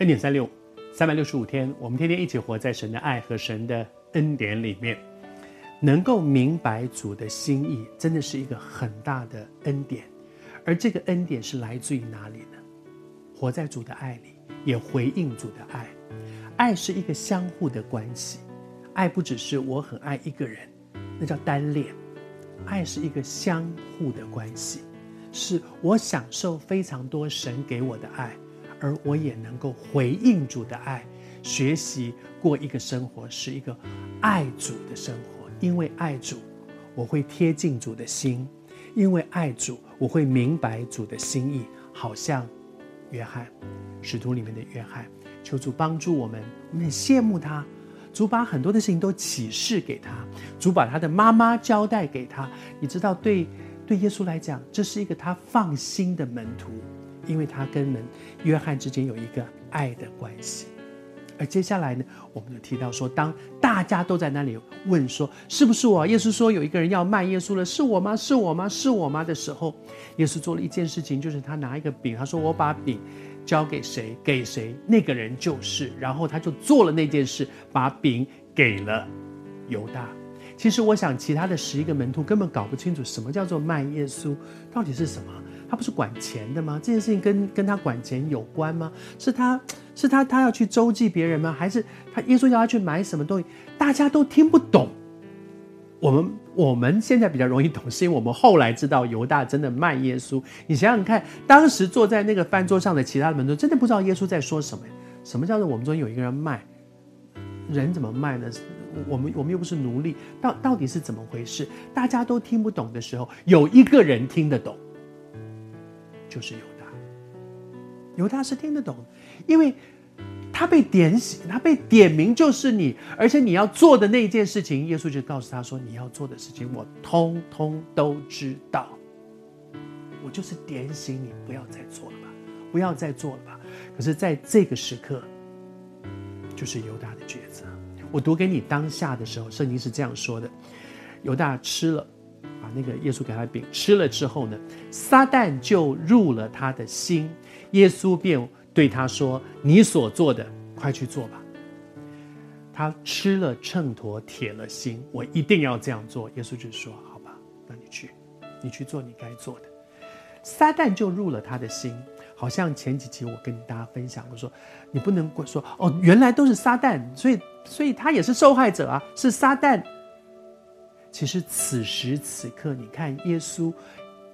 恩典三六，三百六十五天，我们天天一起活在神的爱和神的恩典里面，能够明白主的心意，真的是一个很大的恩典。而这个恩典是来自于哪里呢？活在主的爱里，也回应主的爱。爱是一个相互的关系，爱不只是我很爱一个人，那叫单恋。爱是一个相互的关系，是我享受非常多神给我的爱，而我也能够回应主的爱，学习过一个生活，是一个爱主的生活。因为爱主，我会贴近主的心；因为爱主，我会明白主的心意。好像约翰，使徒里面的约翰，求主帮助我们，我们很羡慕他。主把很多的事情都启示给他，主把他的妈妈交代给他。你知道，对对耶稣来讲，这是一个他放心的门徒，因为他跟门约翰之间有一个爱的关系。而接下来呢，我们就提到说，当大家都在那里问说，是不是我？耶稣说有一个人要卖耶稣了，是我吗？是我吗？是我吗？的时候，耶稣做了一件事情，就是他拿一个饼，他说：“我把饼。”交给谁，给谁，那个人就是。然后他就做了那件事，把饼给了犹大。其实我想，其他的十一个门徒根本搞不清楚什么叫做卖耶稣到底是什么。他不是管钱的吗？这件事情跟跟他管钱有关吗？是他是他他要去周济别人吗？还是他耶稣要他去买什么东西？大家都听不懂。我们我们现在比较容易懂，是因为我们后来知道犹大真的卖耶稣。你想想看，当时坐在那个饭桌上的其他的门徒，真的不知道耶稣在说什么。什么叫做我们中间有一个人卖？人怎么卖呢？我们我们又不是奴隶，到到底是怎么回事？大家都听不懂的时候，有一个人听得懂，就是犹大。犹大是听得懂，因为。他被点醒，他被点名就是你，而且你要做的那一件事情，耶稣就告诉他说：“你要做的事情，我通通都知道。我就是点醒你，不要再做了吧，不要再做了吧。”可是，在这个时刻，就是犹大的抉择。我读给你当下的时候，圣经是这样说的：犹大吃了，把那个耶稣给他的饼吃了之后呢，撒旦就入了他的心，耶稣便。对他说：“你所做的，快去做吧。”他吃了秤砣，铁了心，我一定要这样做。耶稣就说：“好吧，那你去，你去做你该做的。”撒旦就入了他的心，好像前几集我跟大家分享，我说：“你不能说哦，原来都是撒旦，所以所以他也是受害者啊，是撒旦。”其实此时此刻，你看耶稣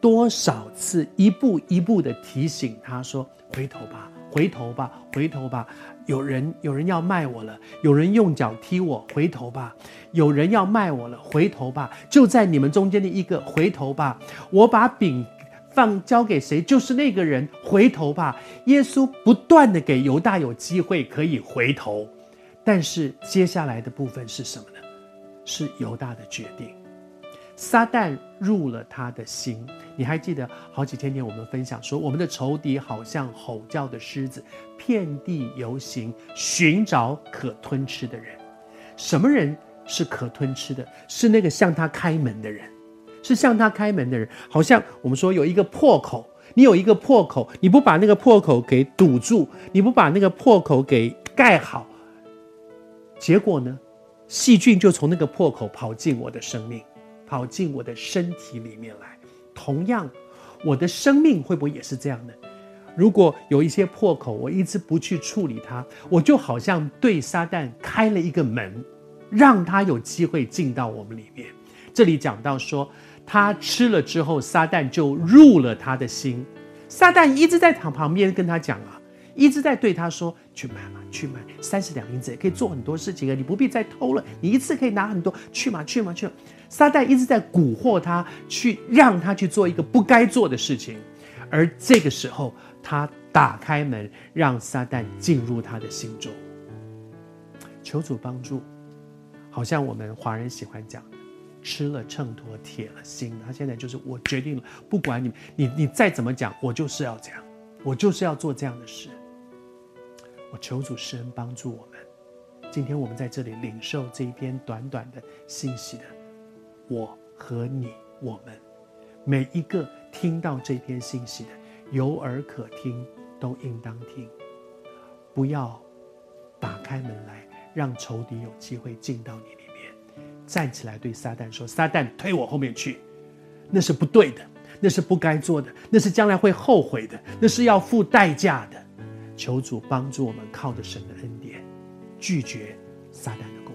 多少次一步一步的提醒他说：“回头吧。”回头吧，回头吧！有人有人要卖我了，有人用脚踢我，回头吧！有人要卖我了，回头吧！就在你们中间的一个，回头吧！我把饼放交给谁，就是那个人，回头吧！耶稣不断的给犹大有机会可以回头，但是接下来的部分是什么？是犹大的决定。撒旦入了他的心，你还记得好几天前我们分享说，我们的仇敌好像吼叫的狮子，遍地游行，寻找可吞吃的人。什么人是可吞吃的？是那个向他开门的人，是向他开门的人。好像我们说有一个破口，你有一个破口，你不把那个破口给堵住，你不把那个破口给盖好，结果呢，细菌就从那个破口跑进我的生命。跑进我的身体里面来，同样，我的生命会不会也是这样呢？如果有一些破口，我一直不去处理它，我就好像对撒旦开了一个门，让他有机会进到我们里面。这里讲到说，他吃了之后，撒旦就入了他的心。撒旦一直在躺旁边跟他讲啊，一直在对他说：“去买嘛，去买，三十两银子也可以做很多事情啊，你不必再偷了，你一次可以拿很多，去嘛，去嘛，去嘛。”撒旦一直在蛊惑他，去让他去做一个不该做的事情，而这个时候，他打开门，让撒旦进入他的心中。求主帮助，好像我们华人喜欢讲，吃了秤砣，铁了心。他现在就是我决定了，不管你你你再怎么讲，我就是要这样，我就是要做这样的事。我求主持人帮助我们。今天我们在这里领受这一篇短短的信息的我和你我们每一个听到这篇信息的有耳可听都应当听。不要打开门来让仇敌有机会进到你里面。站起来对撒旦说撒旦推我后面去。那是不对的那是不该做的那是将来会后悔的那是要付代价的。求主帮助我们靠着神的恩典拒绝撒旦的